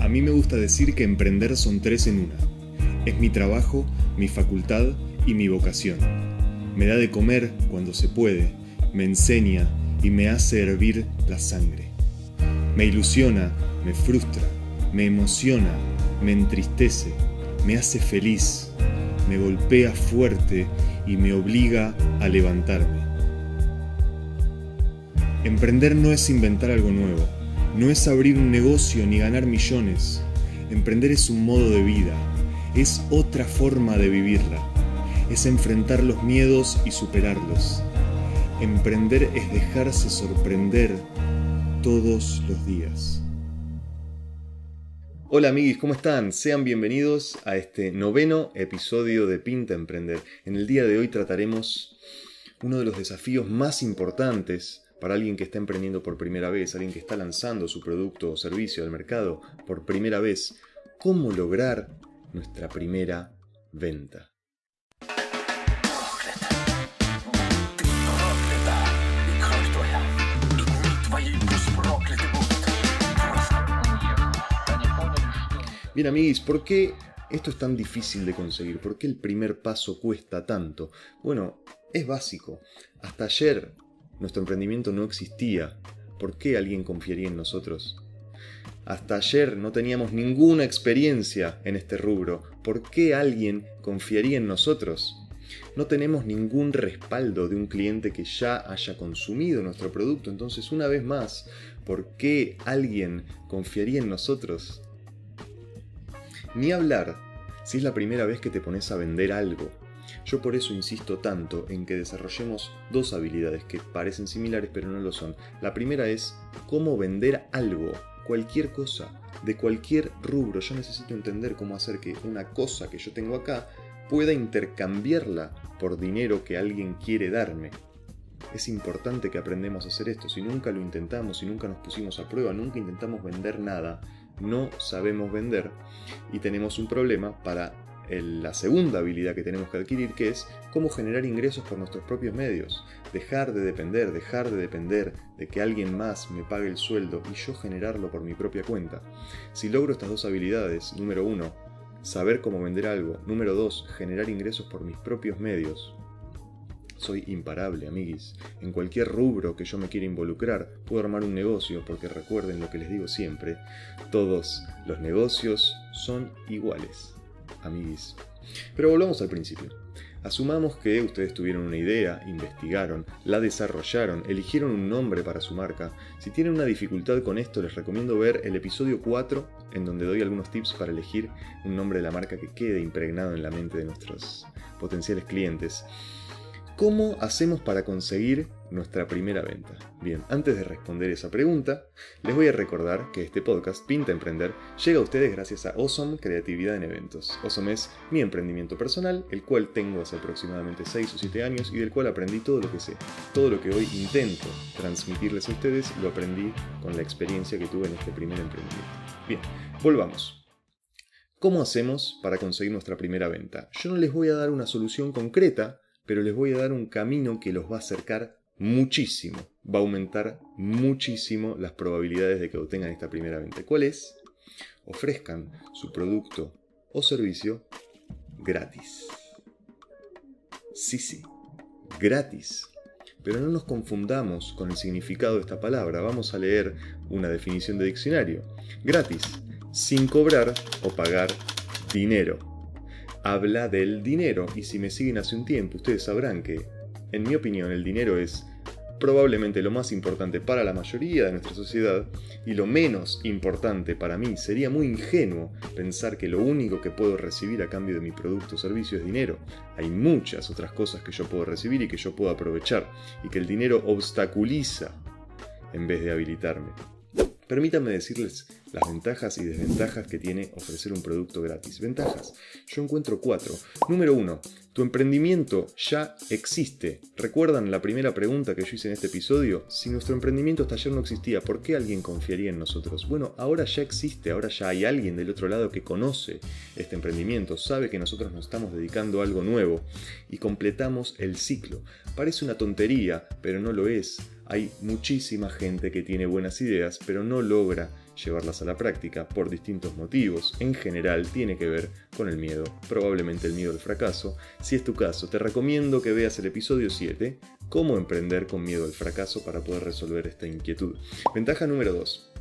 A mí me gusta decir que emprender son tres en una. Es mi trabajo, mi facultad y mi vocación. Me da de comer cuando se puede, me enseña y me hace hervir la sangre. Me ilusiona, me frustra, me emociona, me entristece, me hace feliz, me golpea fuerte y me obliga a levantarme. Emprender no es inventar algo nuevo, no es abrir un negocio ni ganar millones. Emprender es un modo de vida, es otra forma de vivirla, es enfrentar los miedos y superarlos. Emprender es dejarse sorprender todos los días. Hola amigos, ¿cómo están? Sean bienvenidos a este noveno episodio de Pinta Emprender. En el día de hoy trataremos uno de los desafíos más importantes para alguien que está emprendiendo por primera vez, alguien que está lanzando su producto o servicio al mercado por primera vez, cómo lograr nuestra primera venta. Bien amigos, ¿por qué esto es tan difícil de conseguir? ¿Por qué el primer paso cuesta tanto? Bueno, es básico. Hasta ayer nuestro emprendimiento no existía. ¿Por qué alguien confiaría en nosotros? Hasta ayer no teníamos ninguna experiencia en este rubro. ¿Por qué alguien confiaría en nosotros? No tenemos ningún respaldo de un cliente que ya haya consumido nuestro producto. Entonces, una vez más, ¿por qué alguien confiaría en nosotros? Ni hablar si es la primera vez que te pones a vender algo. Yo por eso insisto tanto en que desarrollemos dos habilidades que parecen similares pero no lo son. La primera es cómo vender algo, cualquier cosa, de cualquier rubro. Yo necesito entender cómo hacer que una cosa que yo tengo acá pueda intercambiarla por dinero que alguien quiere darme. Es importante que aprendamos a hacer esto. Si nunca lo intentamos, si nunca nos pusimos a prueba, nunca intentamos vender nada, no sabemos vender y tenemos un problema para la segunda habilidad que tenemos que adquirir, que es cómo generar ingresos por nuestros propios medios. Dejar de depender, dejar de depender de que alguien más me pague el sueldo y yo generarlo por mi propia cuenta. Si logro estas dos habilidades, número uno, saber cómo vender algo, número dos, generar ingresos por mis propios medios, soy imparable, amiguis. En cualquier rubro que yo me quiera involucrar, puedo armar un negocio, porque recuerden lo que les digo siempre, todos los negocios son iguales, Pero volvamos al principio. Asumamos que ustedes tuvieron una idea, investigaron, la desarrollaron, eligieron un nombre para su marca. Si tienen una dificultad con esto, les recomiendo ver el episodio 4, en donde doy algunos tips para elegir un nombre de la marca que quede impregnado en la mente de nuestros potenciales clientes. ¿Cómo hacemos para conseguir nuestra primera venta? Bien, antes de responder esa pregunta, les voy a recordar que este podcast, Pinta Emprender, llega a ustedes gracias a Awesome Creatividad en Eventos. Awesome es mi emprendimiento personal, el cual tengo hace aproximadamente 6 o 7 años y del cual aprendí todo lo que sé. Todo lo que hoy intento transmitirles a ustedes lo aprendí con la experiencia que tuve en este primer emprendimiento. Bien, volvamos. ¿Cómo hacemos para conseguir nuestra primera venta? Yo no les voy a dar una solución concreta, pero les voy a dar un camino que los va a acercar muchísimo, va a aumentar muchísimo las probabilidades de que obtengan esta primera venta. ¿Cuál es? Ofrezcan su producto o servicio gratis. Sí, sí, gratis. Pero no nos confundamos con el significado de esta palabra. Vamos a leer una definición de diccionario. Gratis, sin cobrar o pagar dinero habla del dinero. Y si me siguen hace un tiempo, ustedes sabrán que, en mi opinión, el dinero es probablemente lo más importante para la mayoría de nuestra sociedad y lo menos importante para mí. Sería muy ingenuo pensar que lo único que puedo recibir a cambio de mi producto o servicio es dinero. Hay muchas otras cosas que yo puedo recibir y que yo puedo aprovechar y que el dinero obstaculiza en vez de habilitarme. Permítanme decirles las ventajas y desventajas que tiene ofrecer un producto gratis. Ventajas, yo encuentro cuatro. Número uno, tu emprendimiento ya existe. ¿Recuerdan la primera pregunta que yo hice en este episodio? Si nuestro emprendimiento hasta ayer no existía, ¿por qué alguien confiaría en nosotros? Bueno, ahora ya existe, ahora ya hay alguien del otro lado que conoce este emprendimiento, sabe que nosotros nos estamos dedicando a algo nuevo y completamos el ciclo. Parece una tontería, pero no lo es. Hay muchísima gente que tiene buenas ideas, pero no logra llevarlas a la práctica por distintos motivos. En general tiene que ver con el miedo, probablemente el miedo al fracaso. Si es tu caso, te recomiendo que veas el episodio 7, cómo emprender con miedo al fracaso para poder resolver esta inquietud. Ventaja número 2.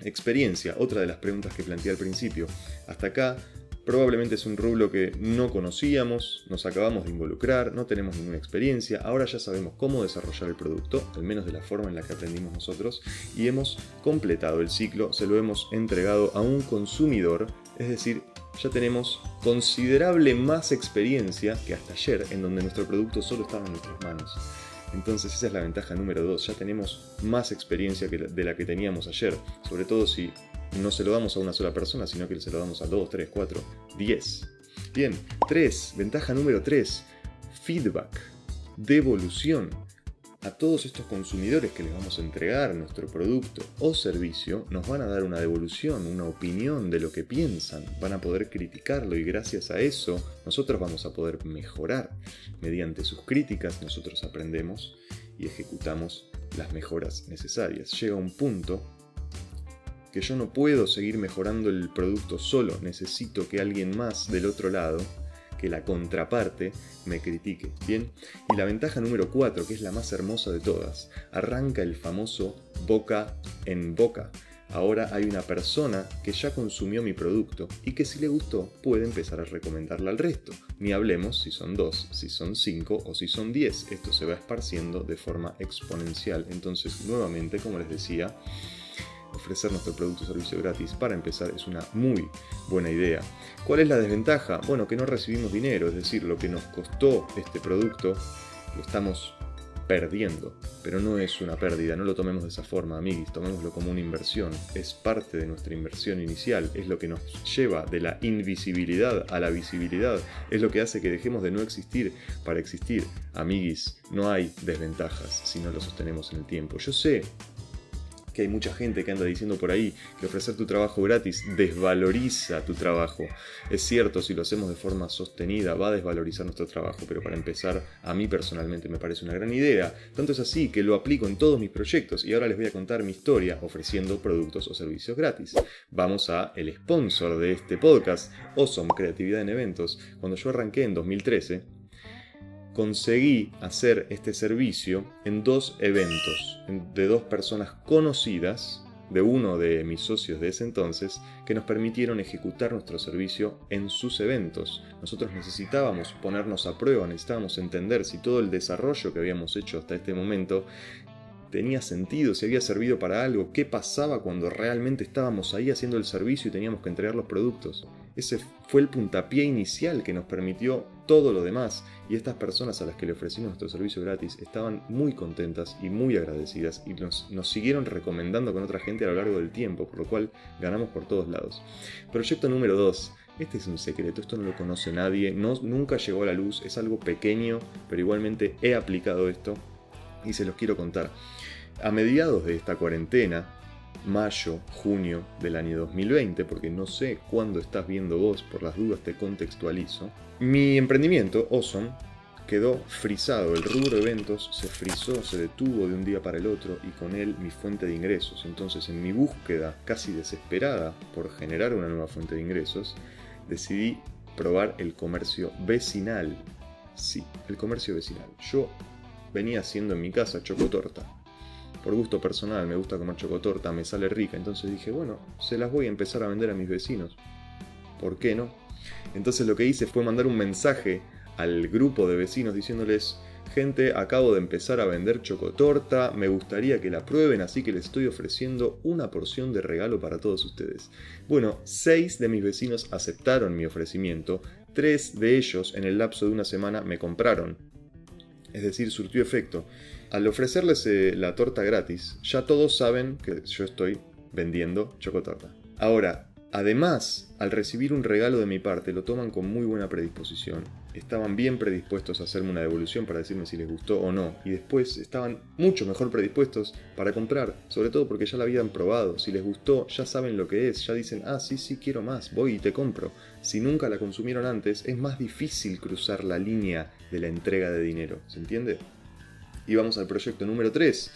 Experiencia, otra de las preguntas que planteé al principio. Hasta acá Probablemente es un rublo que no conocíamos, nos acabamos de involucrar, no tenemos ninguna experiencia, ahora ya sabemos cómo desarrollar el producto, al menos de la forma en la que aprendimos nosotros, y hemos completado el ciclo, se lo hemos entregado a un consumidor, es decir, ya tenemos considerable más experiencia que hasta ayer, en donde nuestro producto solo estaba en nuestras manos. Entonces esa es la ventaja número 2, ya tenemos más experiencia de la que teníamos ayer, sobre todo si no se lo damos a una sola persona, sino que se lo damos a 2, 3, 4, 10. Bien, 3, ventaja número 3, feedback, devolución. A todos estos consumidores que les vamos a entregar nuestro producto o servicio, nos van a dar una devolución, una opinión de lo que piensan, van a poder criticarlo y gracias a eso nosotros vamos a poder mejorar. Mediante sus críticas nosotros aprendemos y ejecutamos las mejoras necesarias. Llega un punto que yo no puedo seguir mejorando el producto solo, necesito que alguien más del otro lado, que la contraparte, me critique. Bien, y la ventaja número 4, que es la más hermosa de todas, arranca el famoso boca en boca. Ahora hay una persona que ya consumió mi producto y que si le gustó puede empezar a recomendarla al resto. Ni hablemos si son dos, si son cinco o si son diez. Esto se va esparciendo de forma exponencial. Entonces, nuevamente, como les decía, ofrecer nuestro producto o servicio gratis para empezar es una muy buena idea. ¿Cuál es la desventaja? Bueno, que no recibimos dinero, es decir, lo que nos costó este producto lo estamos perdiendo, pero no es una pérdida, no lo tomemos de esa forma, amiguis, tomémoslo como una inversión, es parte de nuestra inversión inicial, es lo que nos lleva de la invisibilidad a la visibilidad, es lo que hace que dejemos de no existir para existir. Amiguis, no hay desventajas si no lo sostenemos en el tiempo. Yo sé que hay mucha gente que anda diciendo por ahí que ofrecer tu trabajo gratis desvaloriza tu trabajo. Es cierto, si lo hacemos de forma sostenida va a desvalorizar nuestro trabajo, pero para empezar, a mí personalmente me parece una gran idea. Tanto es así que lo aplico en todos mis proyectos y ahora les voy a contar mi historia ofreciendo productos o servicios gratis. Vamos a el sponsor de este podcast, Awesome Creatividad en Eventos. Cuando yo arranqué en 2013, conseguí hacer este servicio en dos eventos de dos personas conocidas de uno de mis socios de ese entonces que nos permitieron ejecutar nuestro servicio en sus eventos. Nosotros necesitábamos ponernos a prueba, necesitábamos entender si todo el desarrollo que habíamos hecho hasta este momento tenía sentido, si había servido para algo, qué pasaba cuando realmente estábamos ahí haciendo el servicio y teníamos que entregar los productos. Ese fue el puntapié inicial que nos permitió todo lo demás y estas personas a las que le ofrecimos nuestro servicio gratis estaban muy contentas y muy agradecidas y nos, nos, siguieron recomendando con otra gente a lo largo del tiempo, por lo cual ganamos por todos lados. Proyecto número 2. Este es un secreto, esto no lo conoce nadie, no, nunca llegó a la luz, es algo pequeño, pero igualmente he aplicado esto y se los quiero contar. A mediados de esta cuarentena, mayo, junio del año 2020, porque no sé cuándo estás viendo vos, por las dudas te contextualizo, mi emprendimiento, Awesome, quedó frisado. El rubro eventos se frizó, se detuvo de un día para el otro y con él mi fuente de ingresos. Entonces, en mi búsqueda casi desesperada por generar una nueva fuente de ingresos, decidí probar el comercio vecinal. Sí, el comercio vecinal. Yo venía haciendo en mi casa chocotorta por gusto personal, me gusta comer chocotorta, me sale rica, entonces dije, bueno, se las voy a empezar a vender a mis vecinos. ¿Por qué no? Entonces lo que hice fue mandar un mensaje al grupo de vecinos diciéndoles, gente, acabo de empezar a vender chocotorta, me gustaría que la prueben, así que les estoy ofreciendo una porción de regalo para todos ustedes. Bueno, seis de mis vecinos aceptaron mi ofrecimiento, tres de ellos en el lapso de una semana me compraron. Es decir, surtió efecto al ofrecerles eh, la torta gratis, ya todos saben que yo estoy vendiendo chocotorta. Ahora, además, al recibir un regalo de mi parte, lo toman con muy buena predisposición. Estaban bien predispuestos a hacerme una devolución para decirme si les gustó o no. Y después estaban mucho mejor predispuestos para comprar, sobre todo porque ya la habían probado. Si les gustó, ya saben lo que es, ya dicen, ah, sí, sí, quiero más, voy y te compro. Si nunca la consumieron antes, es más difícil cruzar la línea de la entrega de dinero. ¿Se entiende? Y vamos al proyecto número 3.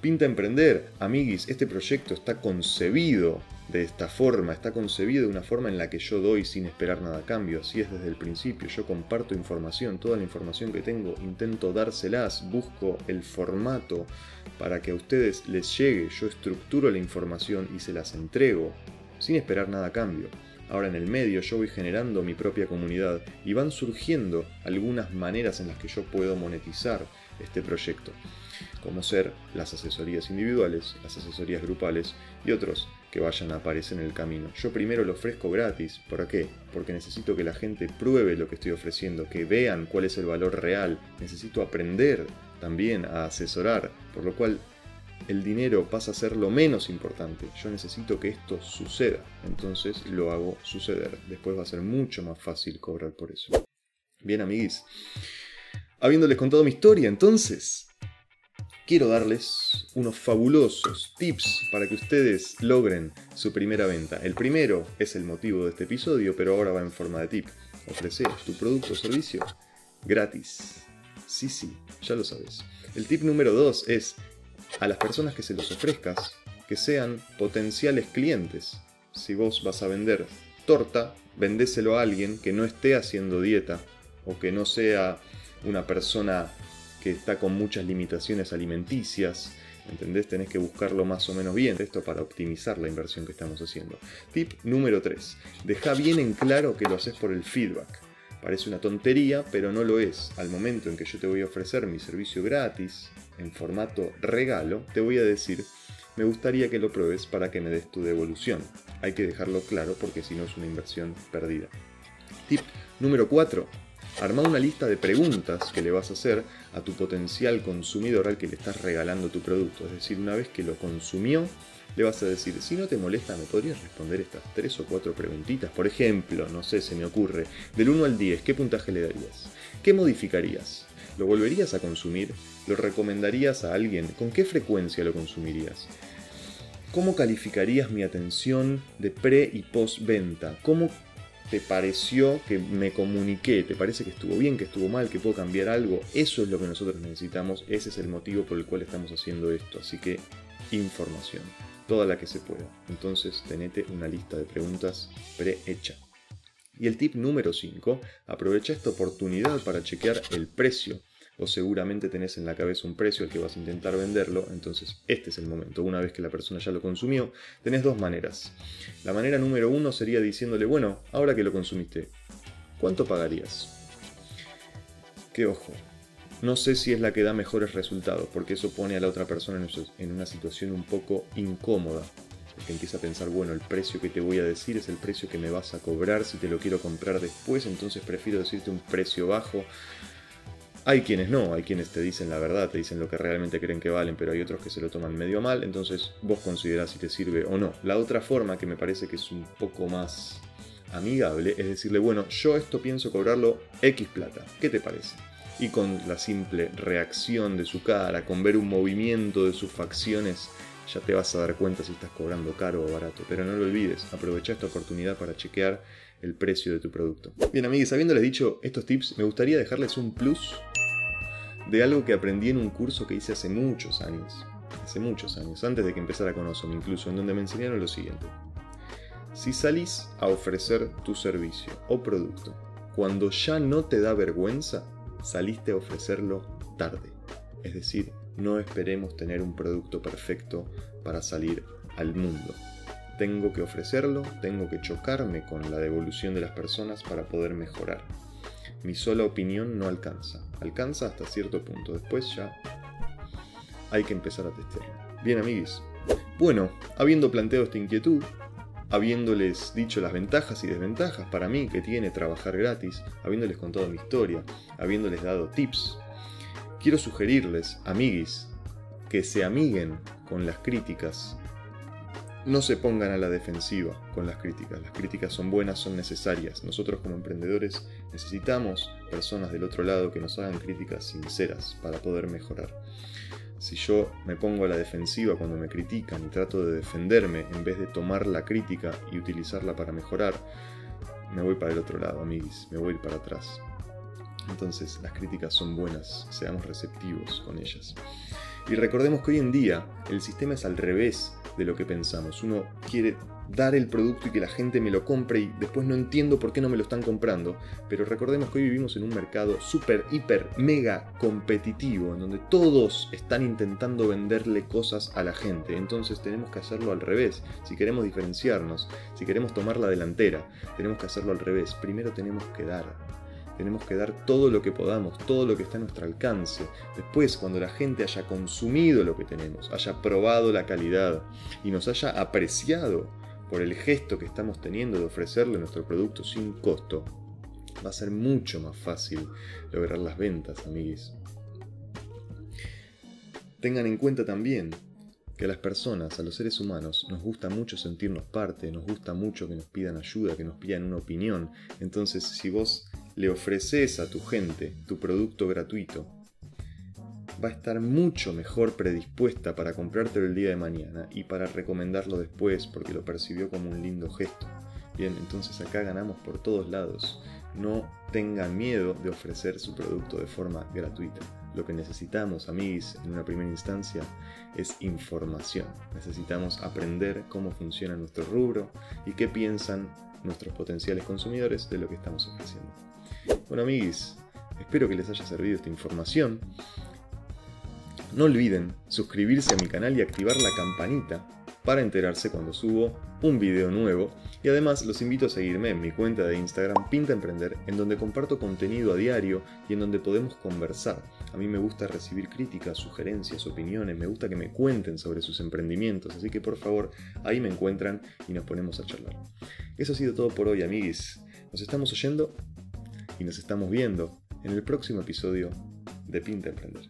Pinta emprender. Amiguis, este proyecto está concebido de esta forma, está concebido de una forma en la que yo doy sin esperar nada a cambio, así es desde el principio, yo comparto información, toda la información que tengo, intento dárselas, busco el formato para que a ustedes les llegue, yo estructuro la información y se las entrego, sin esperar nada a cambio. Ahora en el medio yo voy generando mi propia comunidad y van surgiendo algunas maneras en las que yo puedo monetizar este proyecto, como ser las asesorías individuales, las asesorías grupales y otros que vayan a aparecer en el camino. Yo primero lo ofrezco gratis. ¿Por qué? Porque necesito que la gente pruebe lo que estoy ofreciendo, que vean cuál es el valor real. Necesito aprender también a asesorar, por lo cual el dinero pasa a ser lo menos importante. Yo necesito que esto suceda. Entonces lo hago suceder. Después va a ser mucho más fácil cobrar por eso. Bien, amiguis. Habiéndoles contado mi historia, entonces, quiero darles unos fabulosos tips para que ustedes logren su primera venta. El primero es el motivo de este episodio, pero ahora va en forma de tip. Ofrecer tu producto o servicio gratis. Sí, sí, ya lo sabes. El tip número dos es a las personas que se los ofrezcas que sean potenciales clientes. Si vos vas a vender torta, vendéselo a alguien que no esté haciendo dieta o que no sea una persona que está con muchas limitaciones alimenticias. ¿Entendés? Tenés que buscarlo más o menos bien, esto para optimizar la inversión que estamos haciendo. Tip número 3. Deja bien en claro que lo haces por el feedback. Parece una tontería, pero no lo es. Al momento en que yo te voy a ofrecer mi servicio gratis, en formato regalo, te voy a decir, me gustaría que lo pruebes para que me des tu devolución. Hay que dejarlo claro porque si no es una inversión perdida. Tip número 4. Arma una lista de preguntas que le vas a hacer a tu potencial consumidor al que le estás regalando tu producto. Es decir, una vez que lo consumió, le vas a decir, si no te molesta, ¿me podrías responder estas tres o cuatro preguntitas? Por ejemplo, no sé, se me ocurre, del 1 al 10, ¿qué puntaje le darías? ¿Qué modificarías? ¿Lo volverías a consumir? ¿Lo recomendarías a alguien? ¿Con qué frecuencia lo consumirías? ¿Cómo calificarías mi atención de pre y post venta? ¿Cómo te pareció que me comuniqué, te parece que estuvo bien, que estuvo mal, que puedo cambiar algo, eso es lo que nosotros necesitamos, ese es el motivo por el cual estamos haciendo esto, así que información, toda la que se pueda. Entonces tenete una lista de preguntas prehecha. Y el tip número 5, aprovecha esta oportunidad para chequear el precio o seguramente tenés en la cabeza un precio al que vas a intentar venderlo, entonces este es el momento. Una vez que la persona ya lo consumió, tenés dos maneras. La manera número uno sería diciéndole, bueno, ahora que lo consumiste, ¿cuánto pagarías? Que ojo, no sé si es la que da mejores resultados, porque eso pone a la otra persona en una situación un poco incómoda. Porque empieza a pensar, bueno, el precio que te voy a decir es el precio que me vas a cobrar si te lo quiero comprar después, entonces prefiero decirte un precio bajo hay quienes no, hay quienes te dicen la verdad, te dicen lo que realmente creen que valen, pero hay otros que se lo toman medio mal, entonces vos considerás si te sirve o no. La otra forma que me parece que es un poco más amigable es decirle, bueno, yo esto pienso cobrarlo X plata, ¿qué te parece? Y con la simple reacción de su cara, con ver un movimiento de sus facciones, ya te vas a dar cuenta si estás cobrando caro o barato. Pero no lo olvides, aprovecha esta oportunidad para chequear el precio de tu producto. Bien amigos, habiéndoles dicho estos tips, me gustaría dejarles un plus de algo que aprendí en un curso que hice hace muchos años. Hace muchos años, antes de que empezara con Osom incluso, en donde me enseñaron lo siguiente. Si salís a ofrecer tu servicio o producto cuando ya no te da vergüenza, saliste a ofrecerlo tarde. Es decir, no esperemos tener un producto perfecto para salir al mundo. Tengo que ofrecerlo, tengo que chocarme con la devolución de las personas para poder mejorar. Mi sola opinión no alcanza. Alcanza hasta cierto punto. Después ya hay que empezar a testearlo. Bien, amiguis. Bueno, habiendo planteado esta inquietud, habiéndoles dicho las ventajas y desventajas para mí que tiene trabajar gratis, habiéndoles contado mi historia, habiéndoles dado tips, quiero sugerirles, amiguis, que se amiguen con las críticas no se pongan a la defensiva con las críticas. Las críticas son buenas, son necesarias. Nosotros como emprendedores necesitamos personas del otro lado que nos hagan críticas sinceras para poder mejorar. Si yo me pongo a la defensiva cuando me critican y trato de defenderme en vez de tomar la crítica y utilizarla para mejorar, me voy para el otro lado, amigos, me voy para atrás. Entonces las críticas son buenas, seamos receptivos con ellas. Y recordemos que hoy en día el sistema es al revés de lo que pensamos. Uno quiere dar el producto y que la gente me lo compre y después no entiendo por qué no me lo están comprando. Pero recordemos que hoy vivimos en un mercado súper, hiper, mega competitivo, en donde todos están intentando venderle cosas a la gente. Entonces tenemos que hacerlo al revés. Si queremos diferenciarnos, si queremos tomar la delantera, tenemos que hacerlo al revés. Primero tenemos que dar tenemos que dar todo lo que podamos, todo lo que está a nuestro alcance. Después, cuando la gente haya consumido lo que tenemos, haya probado la calidad y nos haya apreciado por el gesto que estamos teniendo de ofrecerle nuestro producto sin costo, va a ser mucho más fácil lograr las ventas, amiguis. Tengan en cuenta también que a las personas, a los seres humanos, nos gusta mucho sentirnos parte, nos gusta mucho que nos pidan ayuda, que nos pidan una opinión. Entonces, si vos le ofreces a tu gente tu producto gratuito, va a estar mucho mejor predispuesta para comprártelo el día de mañana y para recomendarlo después porque lo percibió como un lindo gesto. Bien, entonces acá ganamos por todos lados. No tengan miedo de ofrecer su producto de forma gratuita. Lo que necesitamos, amigos, en una primera instancia, es información. Necesitamos aprender cómo funciona nuestro rubro y qué piensan nuestros potenciales consumidores de lo que estamos ofreciendo. Bueno, amigos, espero que les haya servido esta información. No olviden suscribirse a mi canal y activar la campanita para enterarse cuando subo un video nuevo. Y además los invito a seguirme en mi cuenta de Instagram Pinta Emprender, en donde comparto contenido a diario y en donde podemos conversar. A mí me gusta recibir críticas, sugerencias, opiniones, me gusta que me cuenten sobre sus emprendimientos, así que por favor ahí me encuentran y nos ponemos a charlar. Eso ha sido todo por hoy, amiguis. Nos estamos oyendo y nos estamos viendo en el próximo episodio de Pinta Emprender.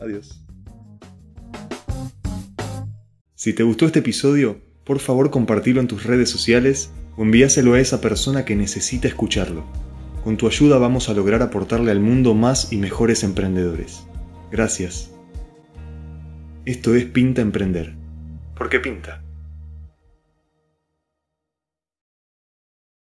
Adiós. Si te gustó este episodio, por favor compartilo en tus redes sociales o envíaselo a esa persona que necesita escucharlo. Con tu ayuda vamos a lograr aportarle al mundo más y mejores emprendedores. Gracias. Esto es Pinta Emprender. ¿Por qué pinta?